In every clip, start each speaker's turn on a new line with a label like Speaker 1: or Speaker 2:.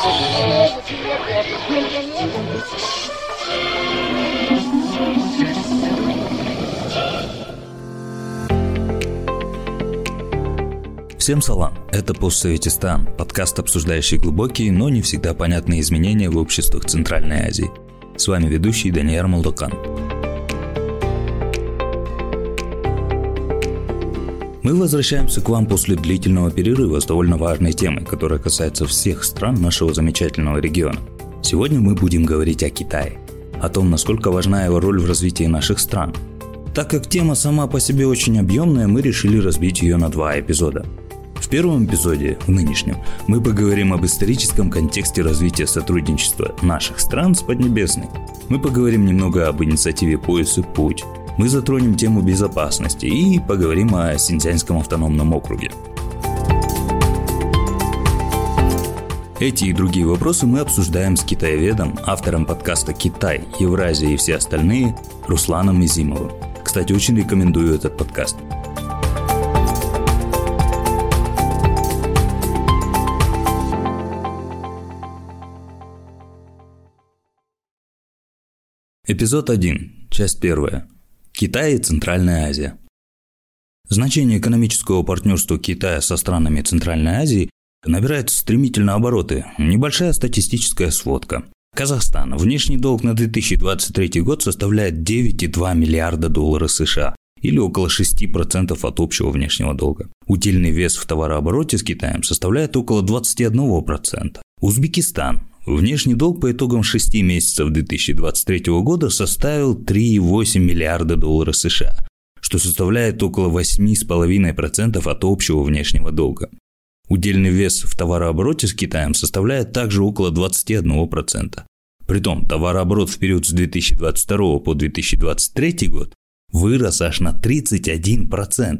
Speaker 1: Всем салам! Это «Постсоветистан» – подкаст, обсуждающий глубокие, но не всегда понятные изменения в обществах Центральной Азии. С вами ведущий Даниэр Молдокан. Мы возвращаемся к вам после длительного перерыва с довольно важной темой, которая касается всех стран нашего замечательного региона. Сегодня мы будем говорить о Китае, о том, насколько важна его роль в развитии наших стран. Так как тема сама по себе очень объемная, мы решили разбить ее на два эпизода – в первом эпизоде, в нынешнем, мы поговорим об историческом контексте развития сотрудничества наших стран с Поднебесной. Мы поговорим немного об инициативе «Пояс и путь». Мы затронем тему безопасности и поговорим о Синьцзянском автономном округе. Эти и другие вопросы мы обсуждаем с китаеведом, автором подкаста «Китай, Евразия и все остальные» Русланом Изимовым. Кстати, очень рекомендую этот подкаст – Эпизод 1. Часть 1. Китай и Центральная Азия. Значение экономического партнерства Китая со странами Центральной Азии набирает стремительно обороты. Небольшая статистическая сводка. Казахстан. Внешний долг на 2023 год составляет 9,2 миллиарда долларов США или около 6% от общего внешнего долга. Удельный вес в товарообороте с Китаем составляет около 21%. Узбекистан. Внешний долг по итогам 6 месяцев 2023 года составил 3,8 миллиарда долларов США, что составляет около 8,5% от общего внешнего долга. Удельный вес в товарообороте с Китаем составляет также около 21%. Притом товарооборот в период с 2022 по 2023 год вырос аж на 31%.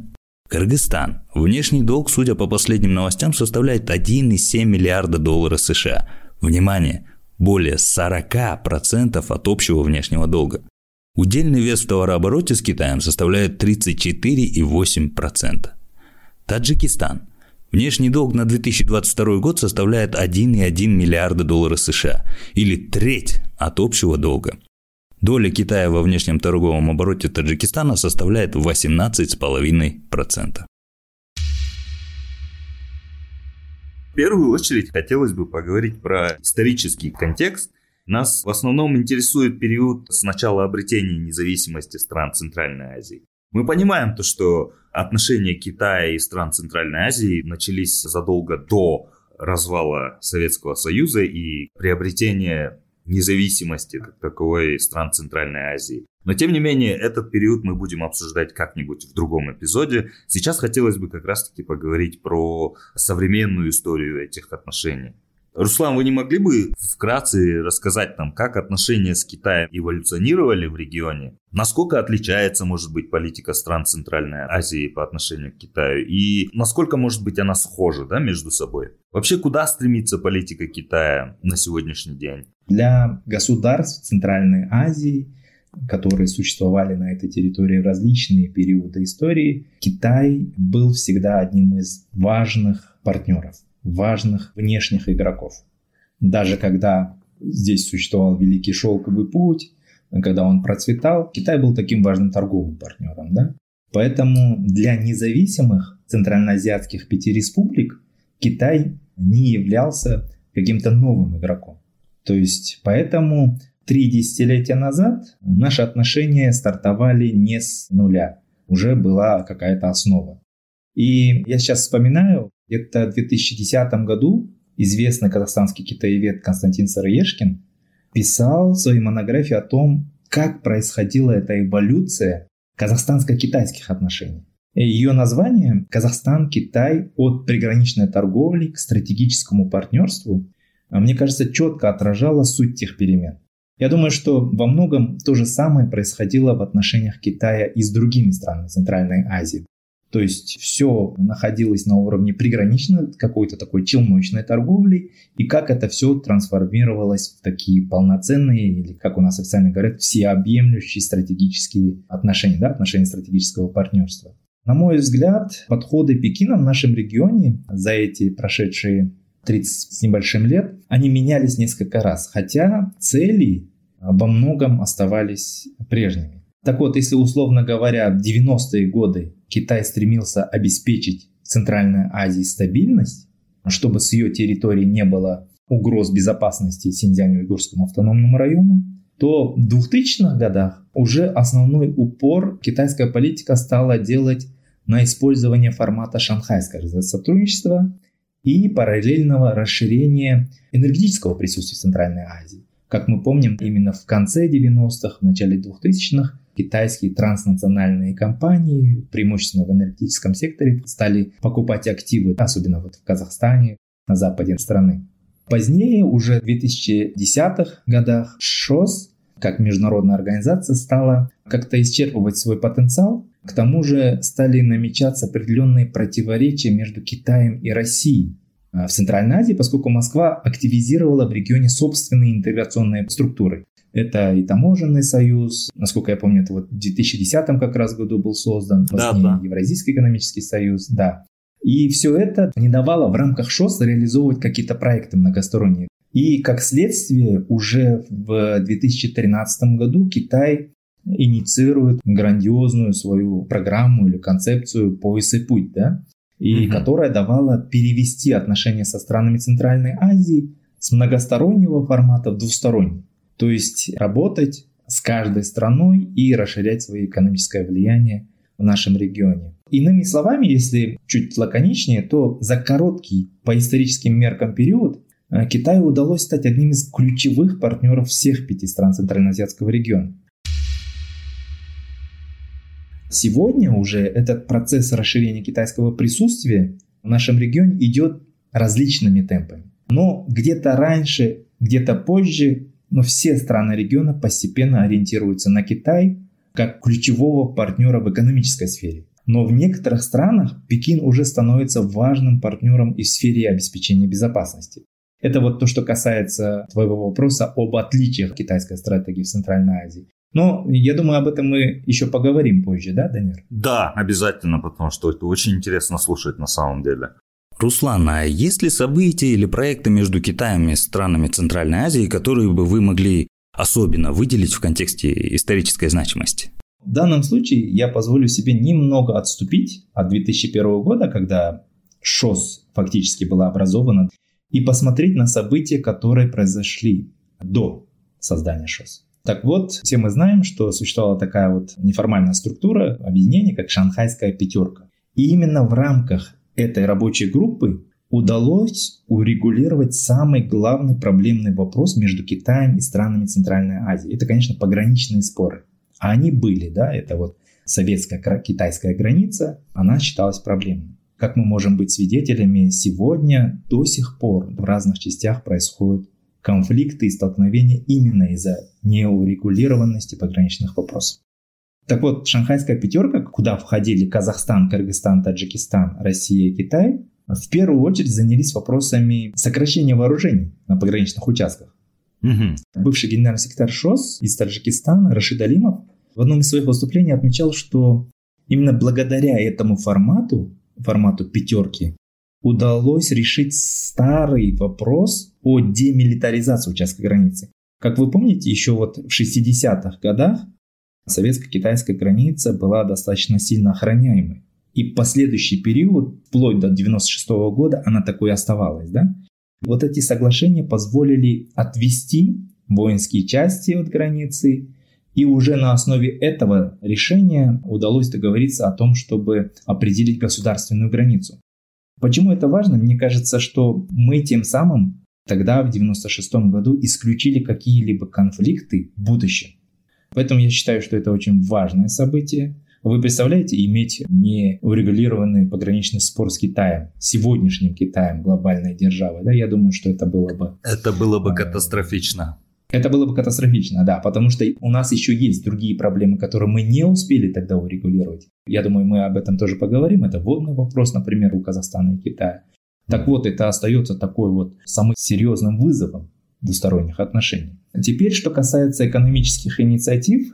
Speaker 1: Кыргызстан. Внешний долг, судя по последним новостям, составляет 1,7 миллиарда долларов США – Внимание! Более 40% от общего внешнего долга. Удельный вес в товарообороте с Китаем составляет 34,8%. Таджикистан. Внешний долг на 2022 год составляет 1,1 миллиарда долларов США, или треть от общего долга. Доля Китая во внешнем торговом обороте Таджикистана составляет 18,5%.
Speaker 2: В первую очередь хотелось бы поговорить про исторический контекст. Нас в основном интересует период с начала обретения независимости стран Центральной Азии. Мы понимаем то, что отношения Китая и стран Центральной Азии начались задолго до развала Советского Союза и приобретения независимости как таковой стран Центральной Азии. Но тем не менее, этот период мы будем обсуждать как-нибудь в другом эпизоде. Сейчас хотелось бы как раз-таки поговорить про современную историю этих отношений. Руслан, вы не могли бы вкратце рассказать нам, как отношения с Китаем эволюционировали в регионе? Насколько отличается, может быть, политика стран Центральной Азии по отношению к Китаю? И насколько, может быть, она схожа да, между собой? Вообще, куда стремится политика Китая на сегодняшний день?
Speaker 3: Для государств Центральной Азии которые существовали на этой территории в различные периоды истории, Китай был всегда одним из важных партнеров, важных внешних игроков. Даже когда здесь существовал Великий Шелковый путь, когда он процветал, Китай был таким важным торговым партнером. Да? Поэтому для независимых центральноазиатских пяти республик Китай не являлся каким-то новым игроком. То есть поэтому Три десятилетия назад наши отношения стартовали не с нуля. Уже была какая-то основа. И я сейчас вспоминаю, где-то в 2010 году известный казахстанский китаевед Константин Сыроежкин писал в своей монографии о том, как происходила эта эволюция казахстанско-китайских отношений. Ее название «Казахстан-Китай от приграничной торговли к стратегическому партнерству» мне кажется, четко отражало суть тех перемен. Я думаю, что во многом то же самое происходило в отношениях Китая и с другими странами Центральной Азии. То есть все находилось на уровне приграничной какой-то такой челночной торговли, и как это все трансформировалось в такие полноценные, или как у нас официально говорят, всеобъемлющие стратегические отношения, да, отношения стратегического партнерства. На мой взгляд, подходы Пекина в нашем регионе за эти прошедшие 30 с небольшим лет, они менялись несколько раз, хотя цели во многом оставались прежними. Так вот, если условно говоря, в 90-е годы Китай стремился обеспечить Центральной Азии стабильность, чтобы с ее территории не было угроз безопасности Синьцзянь-Уйгурскому автономному району, то в 2000-х годах уже основной упор китайская политика стала делать на использование формата шанхайского сотрудничества и параллельного расширения энергетического присутствия в Центральной Азии. Как мы помним, именно в конце 90-х, в начале 2000-х китайские транснациональные компании, преимущественно в энергетическом секторе, стали покупать активы, особенно вот в Казахстане, на западе страны. Позднее, уже в 2010-х годах, ШОС, как международная организация, стала как-то исчерпывать свой потенциал. К тому же стали намечаться определенные противоречия между Китаем и Россией а, в Центральной Азии, поскольку Москва активизировала в регионе собственные интеграционные структуры. Это и таможенный союз, насколько я помню, это вот в 2010 как раз году был создан, да, да. Евразийский экономический союз, да. И все это не давало в рамках ШОС реализовывать какие-то проекты многосторонние. И как следствие уже в 2013 году Китай инициирует грандиозную свою программу или концепцию «Пояс и путь», да? и угу. которая давала перевести отношения со странами Центральной Азии с многостороннего формата в двусторонний. То есть работать с каждой страной и расширять свое экономическое влияние в нашем регионе. Иными словами, если чуть лаконичнее, то за короткий по историческим меркам период э, Китаю удалось стать одним из ключевых партнеров всех пяти стран Центральноазиатского региона. Сегодня уже этот процесс расширения китайского присутствия в нашем регионе идет различными темпами. Но где-то раньше, где-то позже но все страны региона постепенно ориентируются на Китай как ключевого партнера в экономической сфере. Но в некоторых странах Пекин уже становится важным партнером и в сфере обеспечения безопасности. Это вот то, что касается твоего вопроса об отличиях китайской стратегии в Центральной Азии. Но я думаю, об этом мы еще поговорим позже, да, Данир?
Speaker 1: Да, обязательно, потому что это очень интересно слушать на самом деле.
Speaker 4: Руслан, а есть ли события или проекты между Китаем и странами Центральной Азии, которые бы вы могли особенно выделить в контексте исторической значимости?
Speaker 3: В данном случае я позволю себе немного отступить от 2001 года, когда ШОС фактически была образована, и посмотреть на события, которые произошли до создания ШОС. Так вот, все мы знаем, что существовала такая вот неформальная структура объединения, как Шанхайская пятерка. И именно в рамках этой рабочей группы удалось урегулировать самый главный проблемный вопрос между Китаем и странами Центральной Азии. Это, конечно, пограничные споры. А они были, да, это вот советская китайская граница, она считалась проблемной. Как мы можем быть свидетелями, сегодня до сих пор в разных частях происходят конфликты и столкновения именно из-за неурегулированности пограничных вопросов. Так вот, шанхайская пятерка, куда входили Казахстан, Кыргызстан, Таджикистан, Россия и Китай, в первую очередь занялись вопросами сокращения вооружений на пограничных участках. Угу. Бывший генеральный секретарь ШОС из Таджикистана Рашид Алимов в одном из своих выступлений отмечал, что именно благодаря этому формату, формату пятерки, удалось решить старый вопрос о демилитаризации участка границы. Как вы помните, еще вот в 60-х годах советско-китайская граница была достаточно сильно охраняемой. И последующий период, вплоть до 96 года, она такой оставалась. Да? Вот эти соглашения позволили отвести воинские части от границы, и уже на основе этого решения удалось договориться о том, чтобы определить государственную границу. Почему это важно? Мне кажется, что мы тем самым тогда, в 96 году, исключили какие-либо конфликты в будущем. Поэтому я считаю, что это очень важное событие. Вы представляете, иметь неурегулированный пограничный спор с Китаем, сегодняшним Китаем, глобальной державой, да, я думаю, что это было бы...
Speaker 1: Это было бы катастрофично.
Speaker 3: Это было бы катастрофично, да, потому что у нас еще есть другие проблемы, которые мы не успели тогда урегулировать. Я думаю, мы об этом тоже поговорим. Это водный вопрос, например, у Казахстана и Китая. Так вот, это остается такой вот самым серьезным вызовом двусторонних отношений. Теперь, что касается экономических инициатив,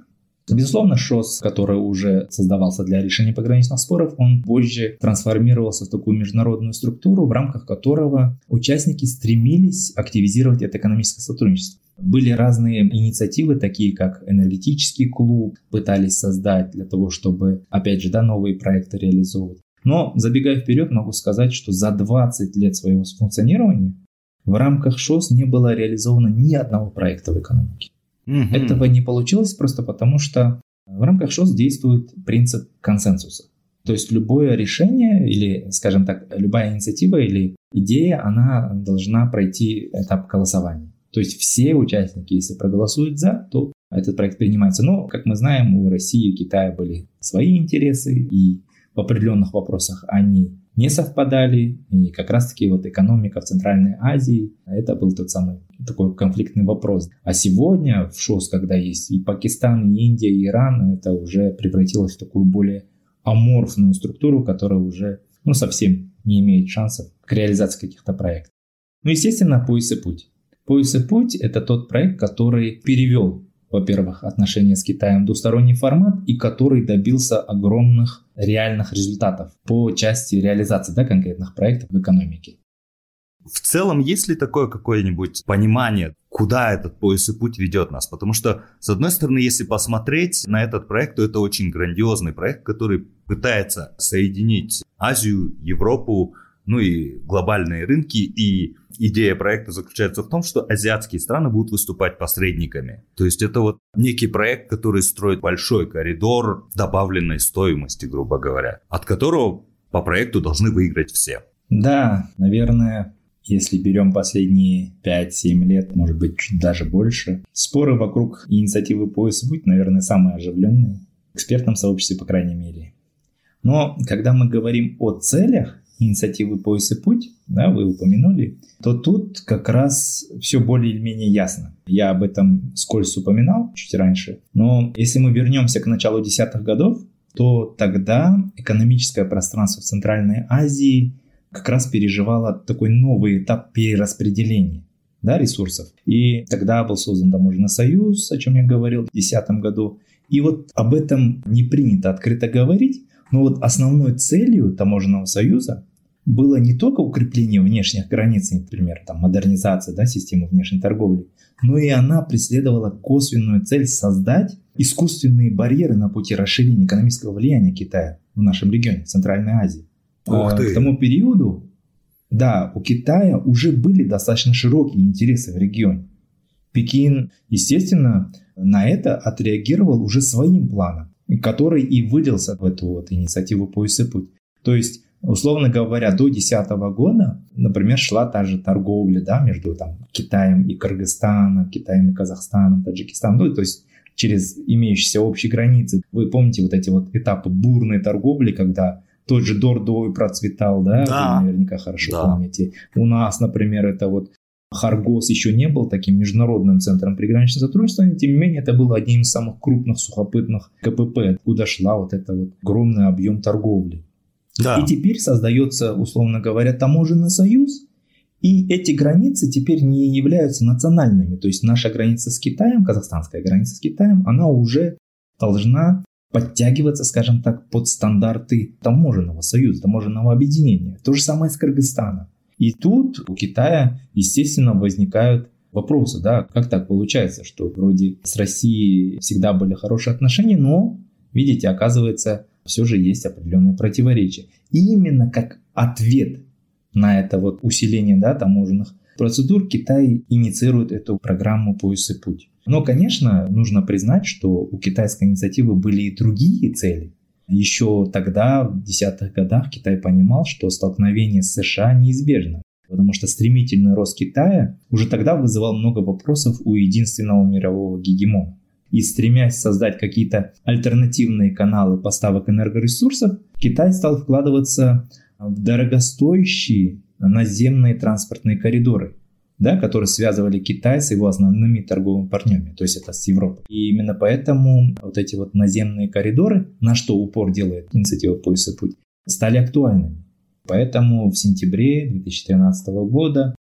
Speaker 3: Безусловно, ШОС, который уже создавался для решения пограничных споров, он позже трансформировался в такую международную структуру, в рамках которого участники стремились активизировать это экономическое сотрудничество. Были разные инициативы, такие как энергетический клуб, пытались создать для того, чтобы, опять же, да, новые проекты реализовывать. Но, забегая вперед, могу сказать, что за 20 лет своего функционирования в рамках ШОС не было реализовано ни одного проекта в экономике. Угу. Этого не получилось просто потому, что в рамках ШОС действует принцип консенсуса. То есть любое решение или, скажем так, любая инициатива или идея, она должна пройти этап голосования. То есть все участники, если проголосуют за, то этот проект принимается. Но, как мы знаем, у России и Китая были свои интересы, и в определенных вопросах они не совпадали. И как раз-таки вот экономика в Центральной Азии, это был тот самый такой конфликтный вопрос. А сегодня в ШОС, когда есть и Пакистан, и Индия, и Иран, это уже превратилось в такую более аморфную структуру, которая уже ну, совсем не имеет шансов к реализации каких-то проектов. Ну, естественно, пояс и путь. Пояс и путь – это тот проект, который перевел во-первых, отношения с Китаем двусторонний формат и который добился огромных реальных результатов по части реализации да, конкретных проектов в экономике.
Speaker 1: В целом, есть ли такое какое-нибудь понимание, куда этот пояс и путь ведет нас? Потому что, с одной стороны, если посмотреть на этот проект, то это очень грандиозный проект, который пытается соединить Азию, Европу, ну и глобальные рынки. И идея проекта заключается в том, что азиатские страны будут выступать посредниками. То есть это вот некий проект, который строит большой коридор добавленной стоимости, грубо говоря, от которого по проекту должны выиграть все.
Speaker 3: Да, наверное, если берем последние 5-7 лет, может быть, чуть даже больше, споры вокруг инициативы пояс будет, наверное, самые оживленные в экспертном сообществе, по крайней мере. Но когда мы говорим о целях инициативы «Пояс и путь», да, вы упомянули, то тут как раз все более или менее ясно. Я об этом скользь упоминал чуть раньше, но если мы вернемся к началу десятых годов, то тогда экономическое пространство в Центральной Азии как раз переживало такой новый этап перераспределения да, ресурсов. И тогда был создан таможенный союз, о чем я говорил в 2010 году. И вот об этом не принято открыто говорить, но вот основной целью таможенного союза было не только укрепление внешних границ, например, там, модернизация да, системы внешней торговли, но и она преследовала косвенную цель создать искусственные барьеры на пути расширения экономического влияния Китая в нашем регионе, в Центральной Азии. Ух а, ты. К тому периоду, да, у Китая уже были достаточно широкие интересы в регионе. Пекин, естественно, на это отреагировал уже своим планом который и вылился в эту вот инициативу «Пояс и путь». То есть, условно говоря, до 2010 года, например, шла та же торговля да, между там, Китаем и Кыргызстаном, Китаем и Казахстаном, Таджикистаном, ну, то есть через имеющиеся общие границы. Вы помните вот эти вот этапы бурной торговли, когда тот же Дордой процветал, да, да. вы наверняка хорошо да. помните. У нас, например, это вот Харгос еще не был таким международным центром приграничного сотрудничества, но тем не менее это было одним из самых крупных сухопытных КПП, откуда шла вот это вот огромный объем торговли. Да. И теперь создается, условно говоря, таможенный союз, и эти границы теперь не являются национальными. То есть наша граница с Китаем, казахстанская граница с Китаем, она уже должна подтягиваться, скажем так, под стандарты таможенного союза, таможенного объединения. То же самое с Кыргызстаном. И тут у Китая, естественно, возникают вопросы, да, как так получается, что вроде с Россией всегда были хорошие отношения, но, видите, оказывается, все же есть определенные противоречия. И именно как ответ на это вот усиление да, таможенных процедур Китай инициирует эту программу «Пояс и путь». Но, конечно, нужно признать, что у китайской инициативы были и другие цели. Еще тогда, в десятых годах, Китай понимал, что столкновение с США неизбежно, потому что стремительный рост Китая уже тогда вызывал много вопросов у единственного мирового гегемона. И стремясь создать какие-то альтернативные каналы поставок энергоресурсов, Китай стал вкладываться в дорогостоящие наземные транспортные коридоры – да, которые связывали Китай с его основными торговыми партнерами, то есть это с Европой. И именно поэтому вот эти вот наземные коридоры, на что упор делает инициатива «Пояс и путь», стали актуальными. Поэтому в сентябре 2013 года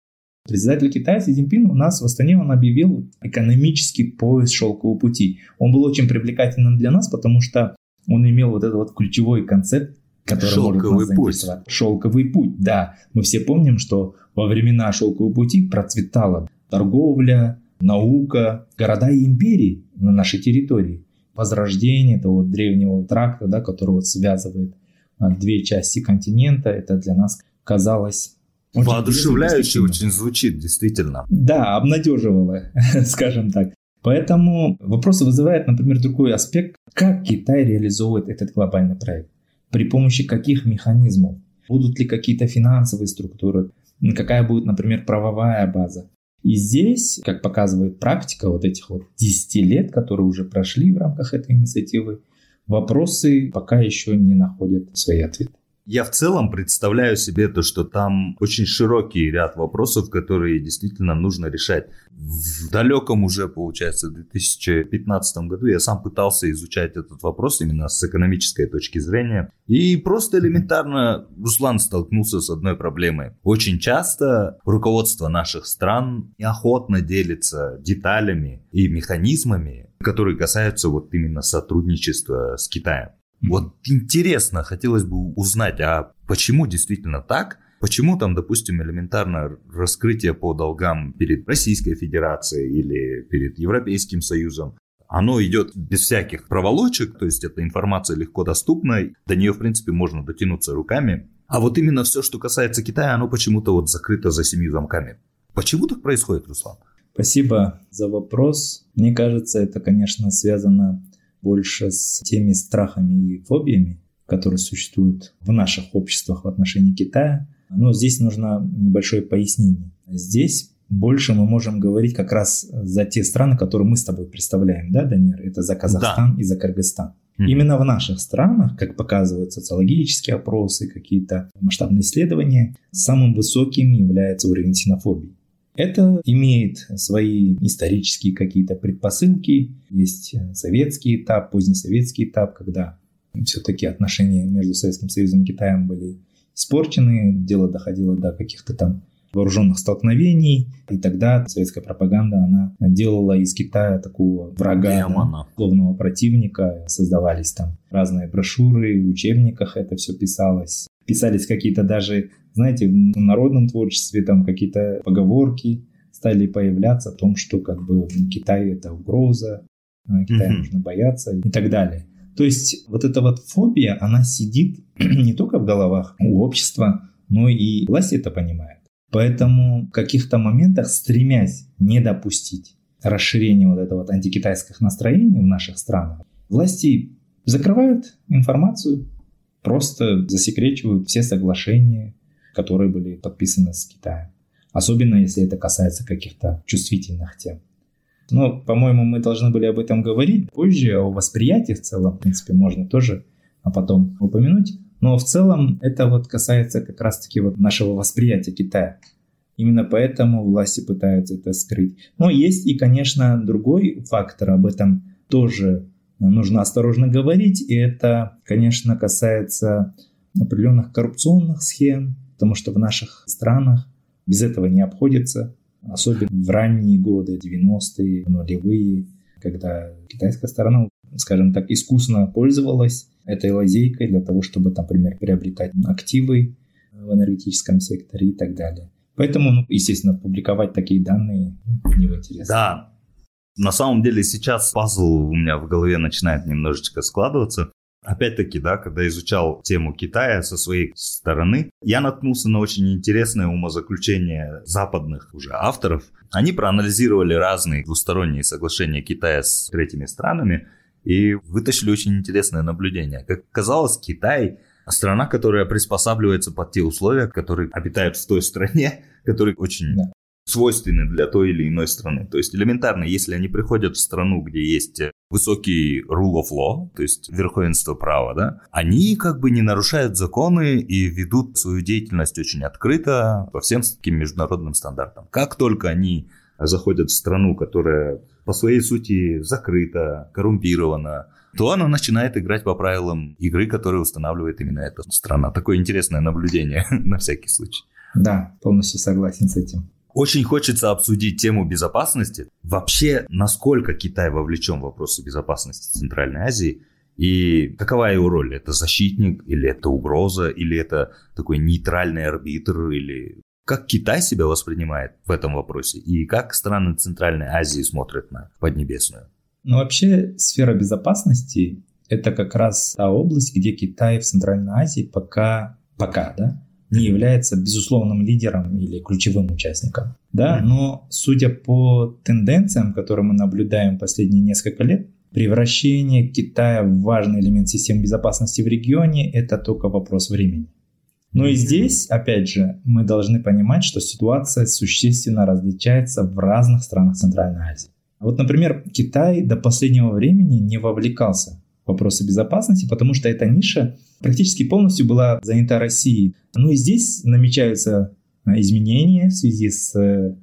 Speaker 3: Председатель Китая Си Цзиньпин у нас в Астане он объявил экономический пояс шелкового пути. Он был очень привлекательным для нас, потому что он имел вот этот вот ключевой концепт, который
Speaker 1: Шелковый
Speaker 3: может нас путь. Шелковый путь, да. Мы все помним, что во времена шелкового пути процветала торговля, наука, города и империи на нашей территории. Возрождение этого вот древнего тракта, да, который вот связывает а, две части континента, это для нас казалось
Speaker 1: очень Воодушевляюще очень звучит, действительно.
Speaker 3: Да, обнадеживало, скажем так. Поэтому вопросы вызывает, например, другой аспект, как Китай реализовывает этот глобальный проект, при помощи каких механизмов, будут ли какие-то финансовые структуры, какая будет, например, правовая база. И здесь, как показывает практика вот этих вот 10 лет, которые уже прошли в рамках этой инициативы, вопросы пока еще не находят свои ответы.
Speaker 1: Я в целом представляю себе то, что там очень широкий ряд вопросов, которые действительно нужно решать. В далеком уже, получается, 2015 году я сам пытался изучать этот вопрос именно с экономической точки зрения. И просто элементарно Руслан столкнулся с одной проблемой. Очень часто руководство наших стран неохотно делится деталями и механизмами, которые касаются вот именно сотрудничества с Китаем. Вот интересно, хотелось бы узнать, а почему действительно так? Почему там, допустим, элементарно раскрытие по долгам перед Российской Федерацией или перед Европейским Союзом, оно идет без всяких проволочек, то есть эта информация легко доступна, до нее, в принципе, можно дотянуться руками. А вот именно все, что касается Китая, оно почему-то вот закрыто за семью замками. Почему так происходит, Руслан?
Speaker 3: Спасибо за вопрос. Мне кажется, это, конечно, связано больше с теми страхами и фобиями, которые существуют в наших обществах в отношении Китая. Но здесь нужно небольшое пояснение. Здесь больше мы можем говорить как раз за те страны, которые мы с тобой представляем, да, Данир? Это за Казахстан да. и за Кыргызстан. Mm. Именно в наших странах, как показывают социологические опросы, какие-то масштабные исследования, самым высоким является уровень ксенофобии. Это имеет свои исторические какие-то предпосылки. Есть советский этап, позднесоветский этап, когда все-таки отношения между Советским Союзом и Китаем были испорчены, дело доходило до каких-то там вооруженных столкновений, и тогда советская пропаганда, она делала из Китая такого врага, да, главного противника, создавались там разные брошюры, в учебниках это все писалось, писались какие-то даже знаете, в народном творчестве там какие-то поговорки стали появляться о том, что как бы Китай это угроза, э, Китая mm-hmm. нужно бояться и так далее. То есть вот эта вот фобия, она сидит не только в головах у общества, но и власть это понимает. Поэтому в каких-то моментах, стремясь не допустить расширения вот этого вот антикитайских настроений в наших странах, власти закрывают информацию, просто засекречивают все соглашения, которые были подписаны с Китаем. Особенно если это касается каких-то чувствительных тем. Но, по-моему, мы должны были об этом говорить позже, о восприятии в целом, в принципе, можно тоже а потом упомянуть. Но в целом это вот касается как раз-таки вот нашего восприятия Китая. Именно поэтому власти пытаются это скрыть. Но есть и, конечно, другой фактор, об этом тоже нужно осторожно говорить, и это, конечно, касается определенных коррупционных схем, потому что в наших странах без этого не обходится, особенно в ранние годы, 90-е, нулевые, когда китайская сторона, скажем так, искусно пользовалась этой лазейкой для того, чтобы, например, приобретать активы в энергетическом секторе и так далее. Поэтому, ну, естественно, публиковать такие данные не в интересе.
Speaker 1: Да, на самом деле сейчас пазл у меня в голове начинает немножечко складываться. Опять-таки, да, когда изучал тему Китая со своей стороны, я наткнулся на очень интересное умозаключение западных уже авторов. Они проанализировали разные двусторонние соглашения Китая с третьими странами и вытащили очень интересное наблюдение. Как казалось, Китай страна, которая приспосабливается под те условия, которые обитают в той стране, которые очень свойственны для той или иной страны. То есть элементарно, если они приходят в страну, где есть высокий rule of law, то есть верховенство права, да, они как бы не нарушают законы и ведут свою деятельность очень открыто по всем таким международным стандартам. Как только они заходят в страну, которая по своей сути закрыта, коррумпирована, то она начинает играть по правилам игры, которые устанавливает именно эта страна. Такое интересное наблюдение на всякий случай.
Speaker 3: Да, полностью согласен с этим.
Speaker 1: Очень хочется обсудить тему безопасности. Вообще, насколько Китай вовлечен в вопросы безопасности Центральной Азии и какова его роль? Это защитник или это угроза, или это такой нейтральный арбитр, или как Китай себя воспринимает в этом вопросе и как страны Центральной Азии смотрят на Поднебесную?
Speaker 3: Ну, вообще, сфера безопасности – это как раз та область, где Китай в Центральной Азии пока, пока, да, не является безусловным лидером или ключевым участником. Да, но судя по тенденциям, которые мы наблюдаем последние несколько лет, превращение Китая в важный элемент системы безопасности в регионе – это только вопрос времени. Но и здесь, опять же, мы должны понимать, что ситуация существенно различается в разных странах Центральной Азии. Вот, например, Китай до последнего времени не вовлекался в вопросы безопасности, потому что эта ниша практически полностью была занята Россией. Ну и здесь намечаются а, изменения в связи с,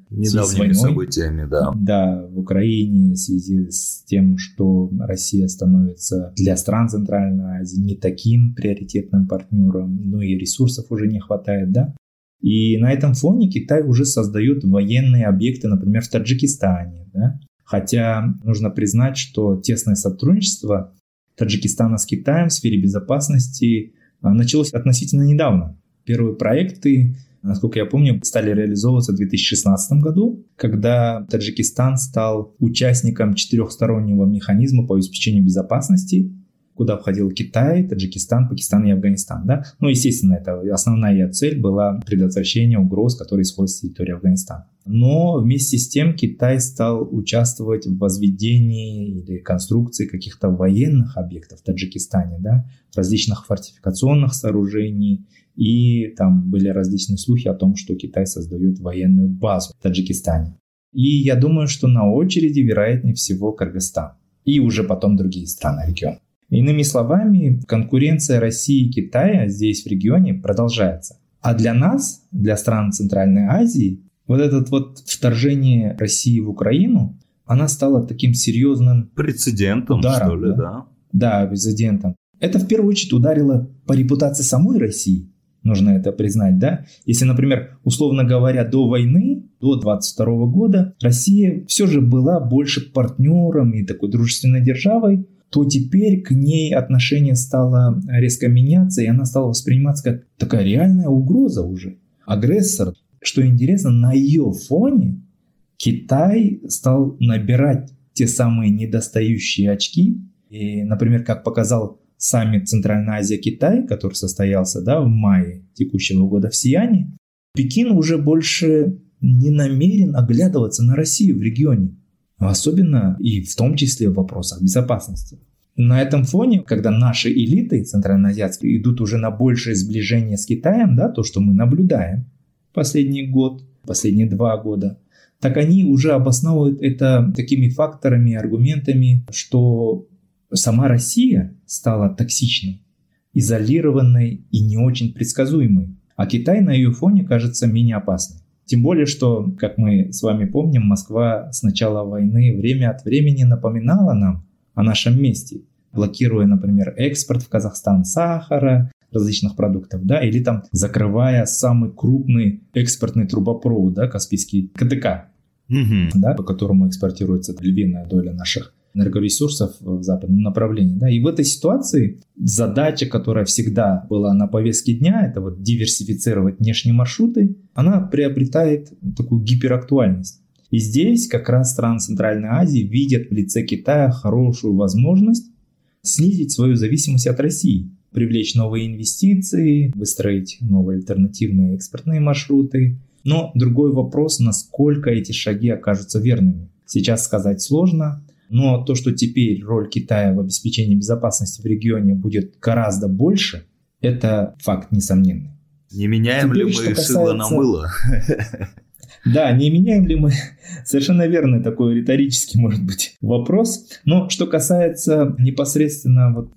Speaker 1: недавними
Speaker 3: с
Speaker 1: событиями, да.
Speaker 3: Да, в Украине в связи с тем, что Россия становится для стран Центральной Азии не таким приоритетным партнером, ну и ресурсов уже не хватает, да. И на этом фоне Китай уже создает военные объекты, например, в Таджикистане, да. Хотя нужно признать, что тесное сотрудничество Таджикистана с Китаем в сфере безопасности а, началось относительно недавно. Первые проекты, насколько я помню, стали реализовываться в 2016 году, когда Таджикистан стал участником четырехстороннего механизма по обеспечению безопасности куда входил Китай, Таджикистан, Пакистан и Афганистан. Да? Ну, естественно, это основная цель была предотвращение угроз, которые исходят с территории Афганистана. Но вместе с тем Китай стал участвовать в возведении или конструкции каких-то военных объектов в Таджикистане, да, различных фортификационных сооружений, и там были различные слухи о том, что Китай создает военную базу в Таджикистане. И я думаю, что на очереди, вероятнее всего, Кыргызстан. И уже потом другие страны региона. Иными словами, конкуренция России и Китая здесь в регионе продолжается. А для нас, для стран Центральной Азии, вот это вот вторжение России в Украину, она стала таким серьезным
Speaker 1: прецедентом, ударом, что ли, да? Да,
Speaker 3: да прецедентом. Это в первую очередь ударило по репутации самой России, нужно это признать, да? Если, например, условно говоря, до войны, до 22 года, Россия все же была больше партнером и такой дружественной державой, то теперь к ней отношение стало резко меняться, и она стала восприниматься как такая реальная угроза уже. Агрессор. Что интересно, на ее фоне Китай стал набирать те самые недостающие очки. И, например, как показал саммит Центральная Азия-Китай, который состоялся да, в мае текущего года в Сияне, Пекин уже больше не намерен оглядываться на Россию в регионе. Особенно и в том числе в вопросах безопасности. На этом фоне, когда наши элиты центральноазиатские идут уже на большее сближение с Китаем, да, то, что мы наблюдаем последний год, последние два года, так они уже обосновывают это такими факторами, аргументами, что сама Россия стала токсичной, изолированной и не очень предсказуемой, а Китай на ее фоне кажется менее опасным. Тем более, что, как мы с вами помним, Москва с начала войны время от времени напоминала нам о нашем месте, блокируя, например, экспорт в Казахстан сахара, различных продуктов, да, или там закрывая самый крупный экспортный трубопровод, да, Каспийский КТК, угу. да, по которому экспортируется львиная доля наших энергоресурсов в западном направлении. Да. И в этой ситуации задача, которая всегда была на повестке дня, это вот диверсифицировать внешние маршруты, она приобретает такую гиперактуальность. И здесь как раз страны Центральной Азии видят в лице Китая хорошую возможность снизить свою зависимость от России, привлечь новые инвестиции, выстроить новые альтернативные экспортные маршруты. Но другой вопрос, насколько эти шаги окажутся верными. Сейчас сказать сложно, но то, что теперь роль Китая в обеспечении безопасности в регионе будет гораздо больше, это факт несомненный.
Speaker 1: Не меняем теперь, ли мы касается... шило на мыло?
Speaker 3: Да, не меняем ли мы? Совершенно верный такой риторический, может быть, вопрос. Но что касается непосредственно вот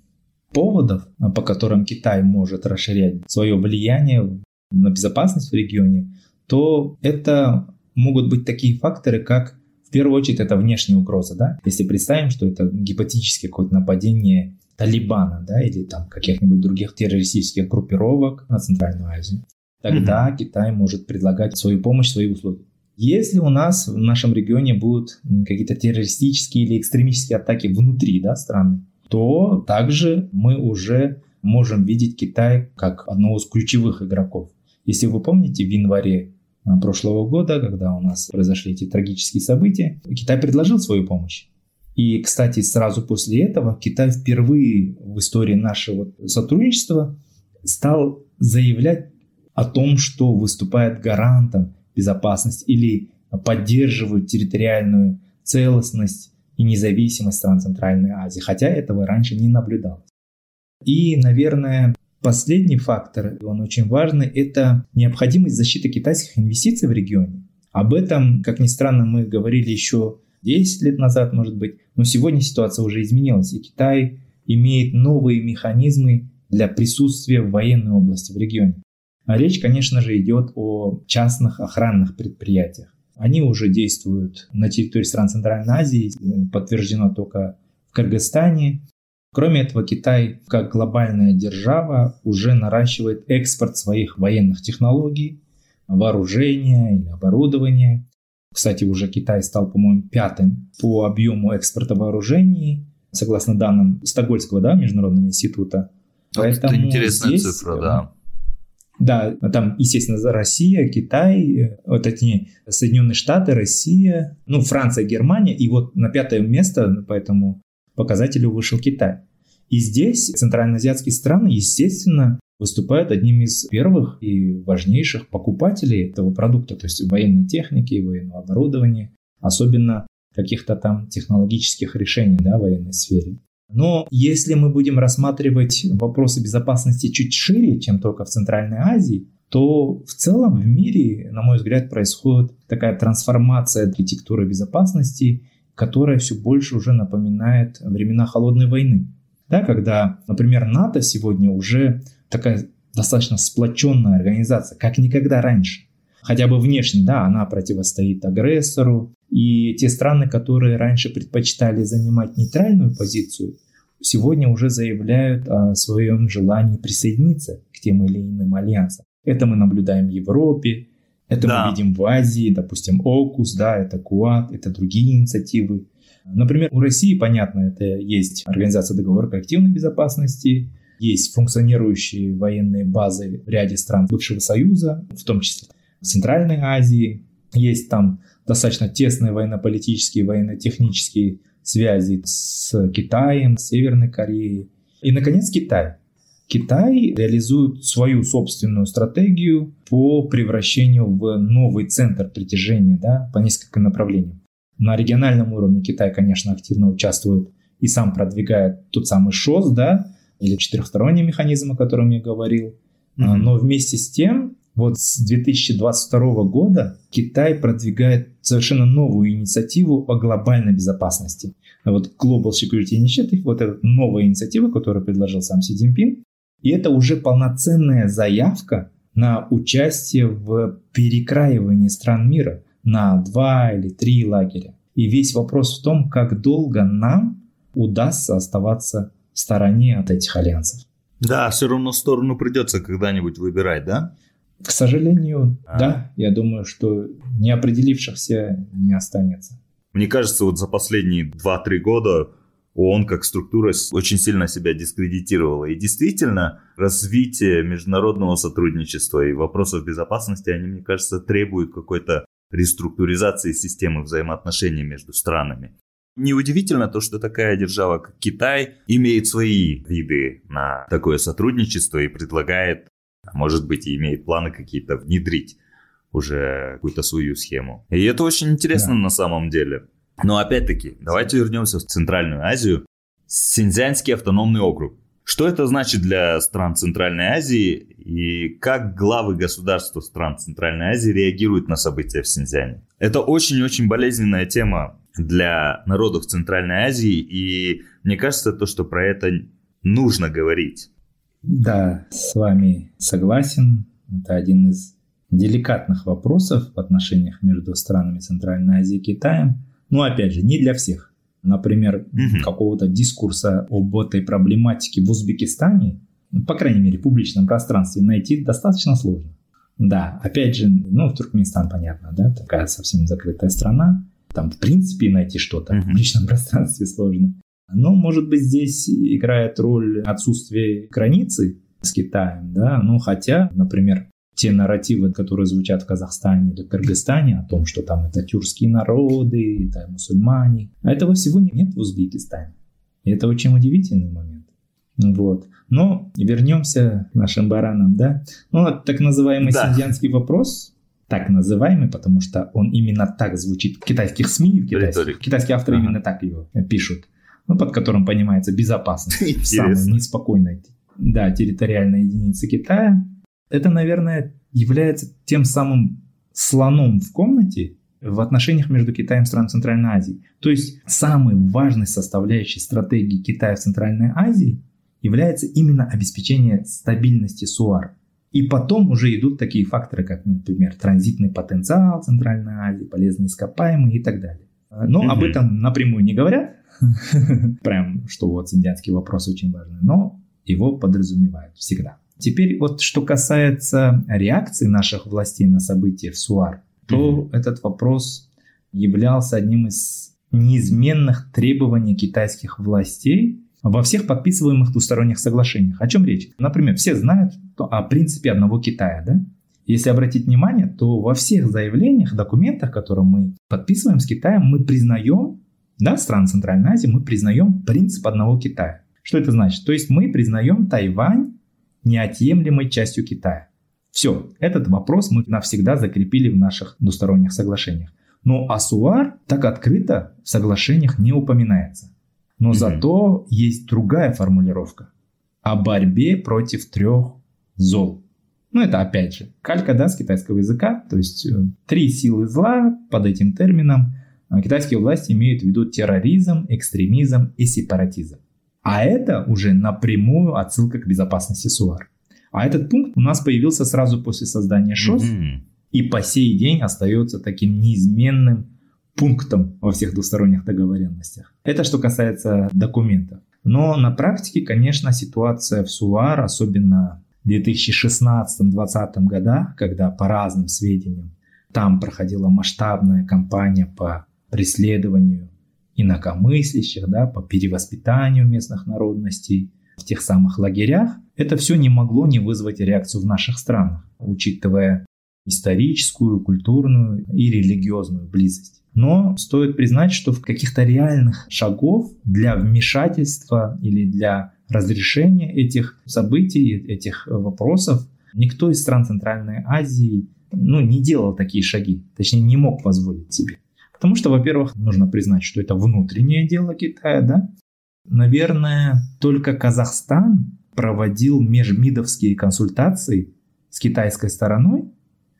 Speaker 3: поводов, по которым Китай может расширять свое влияние на безопасность в регионе, то это могут быть такие факторы, как в первую очередь это внешняя угроза, да? Если представим, что это гипотетически какое-то нападение Талибана, да, или там каких-нибудь других террористических группировок на Центральную Азию, тогда mm-hmm. Китай может предлагать свою помощь, свои услуги. Если у нас в нашем регионе будут какие-то террористические или экстремистские атаки внутри да, страны, то также мы уже можем видеть Китай как одного из ключевых игроков. Если вы помните, в январе прошлого года, когда у нас произошли эти трагические события, Китай предложил свою помощь. И, кстати, сразу после этого Китай впервые в истории нашего сотрудничества стал заявлять о том, что выступает гарантом безопасности или поддерживает территориальную целостность и независимость стран Центральной Азии, хотя этого раньше не наблюдалось. И, наверное, последний фактор, он очень важный, это необходимость защиты китайских инвестиций в регионе. Об этом, как ни странно, мы говорили еще 10 лет назад, может быть, но сегодня ситуация уже изменилась, и Китай имеет новые механизмы для присутствия в военной области в регионе. А речь, конечно же, идет о частных охранных предприятиях. Они уже действуют на территории стран Центральной Азии, подтверждено только в Кыргызстане. Кроме этого, Китай, как глобальная держава, уже наращивает экспорт своих военных технологий, вооружения или оборудования. Кстати, уже Китай стал, по-моему, пятым по объему экспорта вооружений, согласно данным Стокгольмского да, международного института.
Speaker 1: Поэтому Это интересная здесь, цифра, да.
Speaker 3: Да, там, естественно, Россия, Китай, вот эти Соединенные Штаты, Россия, ну, Франция, Германия, и вот на пятое место по этому показателю вышел Китай. И здесь центральноазиатские страны, естественно, выступают одним из первых и важнейших покупателей этого продукта, то есть военной техники, военного оборудования, особенно каких-то там технологических решений да, в военной сфере. Но если мы будем рассматривать вопросы безопасности чуть шире, чем только в Центральной Азии, то в целом в мире, на мой взгляд, происходит такая трансформация архитектуры безопасности, которая все больше уже напоминает времена холодной войны. Да, когда, например, НАТО сегодня уже такая достаточно сплоченная организация, как никогда раньше. Хотя бы внешне, да, она противостоит агрессору, и те страны, которые раньше предпочитали занимать нейтральную позицию, сегодня уже заявляют о своем желании присоединиться к тем или иным альянсам. Это мы наблюдаем в Европе, это да. мы видим в Азии, допустим, ОКУС, да, это КУАТ, это другие инициативы. Например, у России, понятно, это есть Организация договора коллективной безопасности, есть функционирующие военные базы в ряде стран бывшего Союза, в том числе в Центральной Азии. Есть там достаточно тесные военно-политические, военно-технические связи с Китаем, с Северной Кореей. И, наконец, Китай. Китай реализует свою собственную стратегию по превращению в новый центр притяжения да, по нескольким направлениям. На региональном уровне Китай, конечно, активно участвует и сам продвигает тот самый ШОС, да, или четырехсторонний механизм, о котором я говорил. Mm-hmm. Но вместе с тем вот с 2022 года Китай продвигает совершенно новую инициативу о глобальной безопасности. Вот Global Security Initiative, вот эта новая инициатива, которую предложил сам Си Цзиньпин, и это уже полноценная заявка на участие в перекраивании стран мира на два или три лагеря. И весь вопрос в том, как долго нам удастся оставаться в стороне от этих альянсов.
Speaker 1: Да, все равно сторону придется когда-нибудь выбирать, да?
Speaker 3: К сожалению, а. да. Я думаю, что неопределившихся не останется.
Speaker 1: Мне кажется, вот за последние 2-3 года ООН как структура очень сильно себя дискредитировала. И действительно, развитие международного сотрудничества и вопросов безопасности, они, мне кажется, требуют какой-то реструктуризации системы взаимоотношений между странами. Неудивительно то, что такая держава, как Китай, имеет свои виды на такое сотрудничество и предлагает а может быть, и имеет планы какие-то внедрить уже какую-то свою схему. И это очень интересно да. на самом деле. Но опять-таки, давайте вернемся в Центральную Азию. Синьцзянский автономный округ. Что это значит для стран Центральной Азии и как главы государства стран Центральной Азии реагируют на события в Синьцзяне? Это очень-очень болезненная тема для народов Центральной Азии, и мне кажется, то, что про это нужно говорить.
Speaker 3: Да, с вами согласен. Это один из деликатных вопросов в отношениях между странами Центральной Азии и Китаем. Но опять же, не для всех. Например, угу. какого-то дискурса об этой проблематике в Узбекистане, по крайней мере, в публичном пространстве найти достаточно сложно. Да, опять же, ну, в Туркменистан, понятно, да, такая совсем закрытая страна. Там, в принципе, найти что-то uh-huh. в личном пространстве сложно. Но, может быть, здесь играет роль отсутствие границы с Китаем, да, ну, хотя, например, те нарративы, которые звучат в Казахстане или Кыргызстане о том, что там это тюркские народы, это мусульмане, а этого всего нет в Узбекистане. И это очень удивительный момент. Вот. Но вернемся к нашим баранам, да. Ну, так называемый да. синдианский вопрос, так называемый, потому что он именно так звучит в китайских СМИ, в китайских, китайские авторы ага. именно так его пишут, ну, под которым понимается безопасность, самой неспокойной, да, территориальной единицы Китая. Это, наверное, является тем самым слоном в комнате в отношениях между Китаем и странами Центральной Азии. То есть самой важной составляющей стратегии Китая в Центральной Азии является именно обеспечение стабильности СУАР. И потом уже идут такие факторы, как, например, транзитный потенциал Центральной Азии, полезные ископаемые и так далее. Но mm об этом напрямую не говорят, прям, что вот индианский вопрос очень важный, но его подразумевают всегда. Теперь вот что касается реакции наших властей на события в СУАР, то mm этот вопрос являлся одним из неизменных требований китайских властей во всех подписываемых двусторонних соглашениях. О чем речь? Например, все знают о принципе одного Китая, да? Если обратить внимание, то во всех заявлениях, документах, которые мы подписываем с Китаем, мы признаем, да, стран Центральной Азии, мы признаем принцип одного Китая. Что это значит? То есть мы признаем Тайвань неотъемлемой частью Китая. Все, этот вопрос мы навсегда закрепили в наших двусторонних соглашениях. Но Асуар так открыто в соглашениях не упоминается. Но mm-hmm. зато есть другая формулировка о борьбе против трех зол. Ну, это опять же калька да, с китайского языка, то есть э, три силы зла под этим термином э, китайские власти имеют в виду терроризм, экстремизм и сепаратизм. А это уже напрямую отсылка к безопасности СУАР. А этот пункт у нас появился сразу после создания ШОС mm-hmm. и по сей день остается таким неизменным пунктом во всех двусторонних договоренностях. Это что касается документов. Но на практике, конечно, ситуация в СУАР, особенно в 2016-2020 годах, когда по разным сведениям там проходила масштабная кампания по преследованию инакомыслящих, да, по перевоспитанию местных народностей в тех самых лагерях, это все не могло не вызвать реакцию в наших странах, учитывая историческую, культурную и религиозную близость. Но стоит признать, что в каких-то реальных шагов для вмешательства или для разрешения этих событий, этих вопросов никто из стран Центральной Азии ну, не делал такие шаги, точнее не мог позволить себе. Потому что, во-первых, нужно признать, что это внутреннее дело Китая, да? Наверное, только Казахстан проводил межмидовские консультации с китайской стороной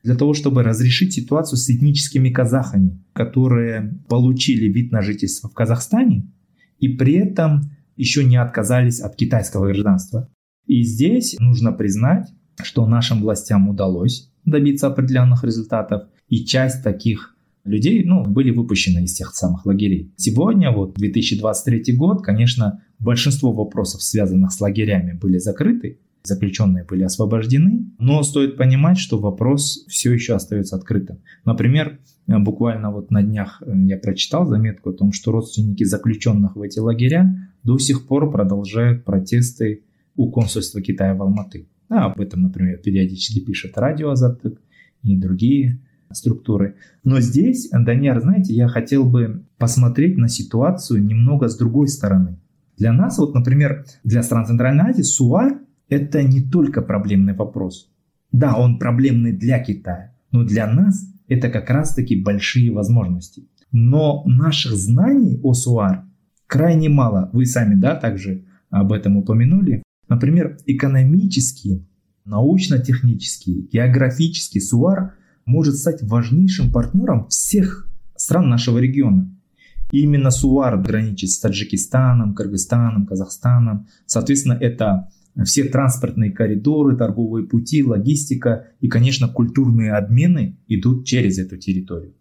Speaker 3: для того, чтобы разрешить ситуацию с этническими казахами, которые получили вид на жительство в Казахстане и при этом еще не отказались от китайского гражданства. И здесь нужно признать, что нашим властям удалось добиться определенных результатов, и часть таких людей ну, были выпущены из тех самых лагерей. Сегодня, вот 2023 год, конечно, большинство вопросов, связанных с лагерями, были закрыты, заключенные были освобождены, но стоит понимать, что вопрос все еще остается открытым. Например, буквально вот на днях э, я прочитал заметку о том, что родственники заключенных в эти лагеря до сих пор продолжают протесты у консульства Китая в Алматы. А об этом, например, периодически пишет радио Азатык и другие структуры. Но здесь, Даниар, знаете, я хотел бы посмотреть на ситуацию немного с другой стороны. Для нас, вот, например, для стран Центральной Азии, СУАР это не только проблемный вопрос. Да, он проблемный для Китая, но для нас это как раз-таки большие возможности. Но наших знаний о СУАР крайне мало. Вы сами, да, также об этом упомянули. Например, экономический, научно-технический, географический СУАР может стать важнейшим партнером всех стран нашего региона. И именно СУАР граничит с Таджикистаном, Кыргызстаном, Казахстаном. Соответственно, это все транспортные коридоры, торговые пути, логистика и, конечно, культурные обмены идут через эту территорию.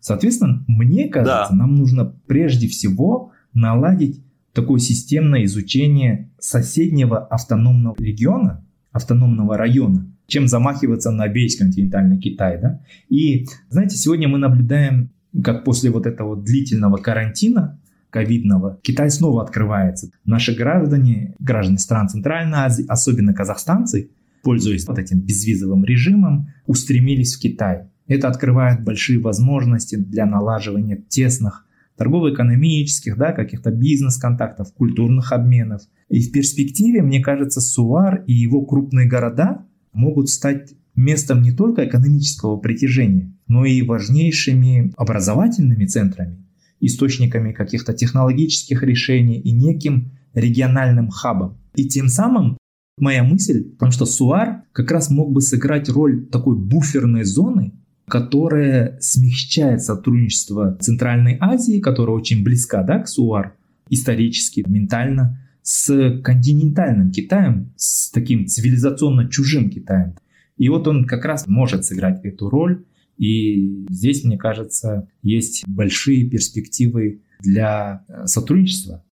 Speaker 3: Соответственно, мне кажется, да. нам нужно прежде всего наладить такое системное изучение соседнего автономного региона, автономного района чем замахиваться на весь континентальный Китай. Да? И, знаете, сегодня мы наблюдаем, как после вот этого длительного карантина, ковидного, Китай снова открывается. Наши граждане, граждане стран Центральной Азии, особенно казахстанцы, пользуясь вот этим безвизовым режимом, устремились в Китай. Это открывает большие возможности для налаживания тесных торгово-экономических, да, каких-то бизнес-контактов, культурных обменов. И в перспективе, мне кажется, Суар и его крупные города могут стать местом не только экономического притяжения, но и важнейшими образовательными центрами, источниками каких-то технологических решений и неким региональным хабом. И тем самым моя мысль, потому что Суар как раз мог бы сыграть роль такой буферной зоны которая смягчает сотрудничество Центральной Азии, которая очень близка да, к СУАР, исторически, ментально, с континентальным Китаем, с таким цивилизационно чужим Китаем. И вот он как раз может сыграть эту роль. И здесь, мне кажется, есть большие перспективы для э, сотрудничества.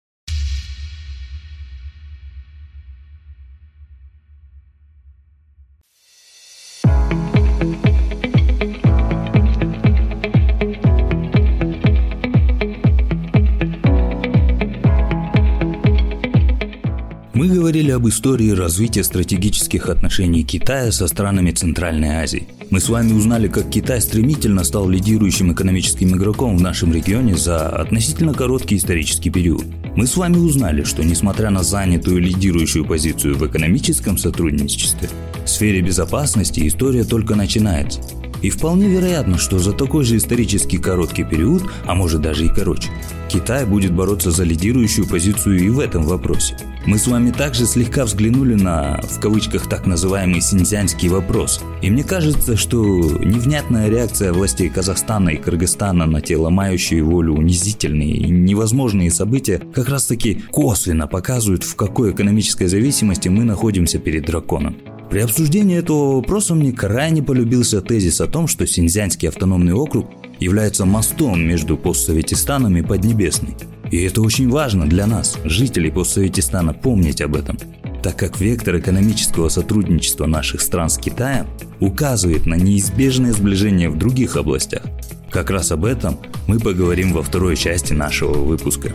Speaker 1: Говорили об истории развития стратегических отношений Китая со странами Центральной Азии. Мы с вами узнали, как Китай стремительно стал лидирующим экономическим игроком в нашем регионе за относительно короткий исторический период. Мы с вами узнали, что несмотря на занятую лидирующую позицию в экономическом сотрудничестве, в сфере безопасности история только начинается. И вполне вероятно, что за такой же исторически короткий период, а может даже и короче, Китай будет бороться за лидирующую позицию и в этом вопросе. Мы с вами также слегка взглянули на, в кавычках, так называемый синьцзянский вопрос. И мне кажется, что невнятная реакция властей Казахстана и Кыргызстана на те ломающие волю унизительные и невозможные события как раз таки косвенно показывают, в какой экономической зависимости мы находимся перед драконом. При обсуждении этого вопроса мне крайне полюбился тезис о том, что Синьцзянский автономный округ является мостом между постсоветистаном и Поднебесной. И это очень важно для нас, жителей постсоветистана, помнить об этом, так как вектор экономического сотрудничества наших стран с Китаем указывает на неизбежное сближение в других областях. Как раз об этом мы поговорим во второй части нашего выпуска.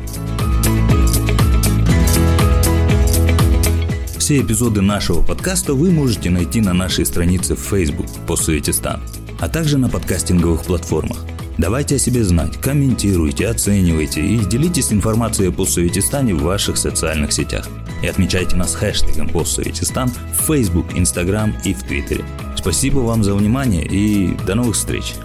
Speaker 1: Все эпизоды нашего подкаста вы можете найти на нашей странице в Facebook «Постсоветистан», а также на подкастинговых платформах. Давайте о себе знать, комментируйте, оценивайте и делитесь информацией о постсоветистане в ваших социальных сетях. И отмечайте нас хэштегом постсоветистан в Facebook, Instagram и в Твиттере. Спасибо вам за внимание и до новых встреч!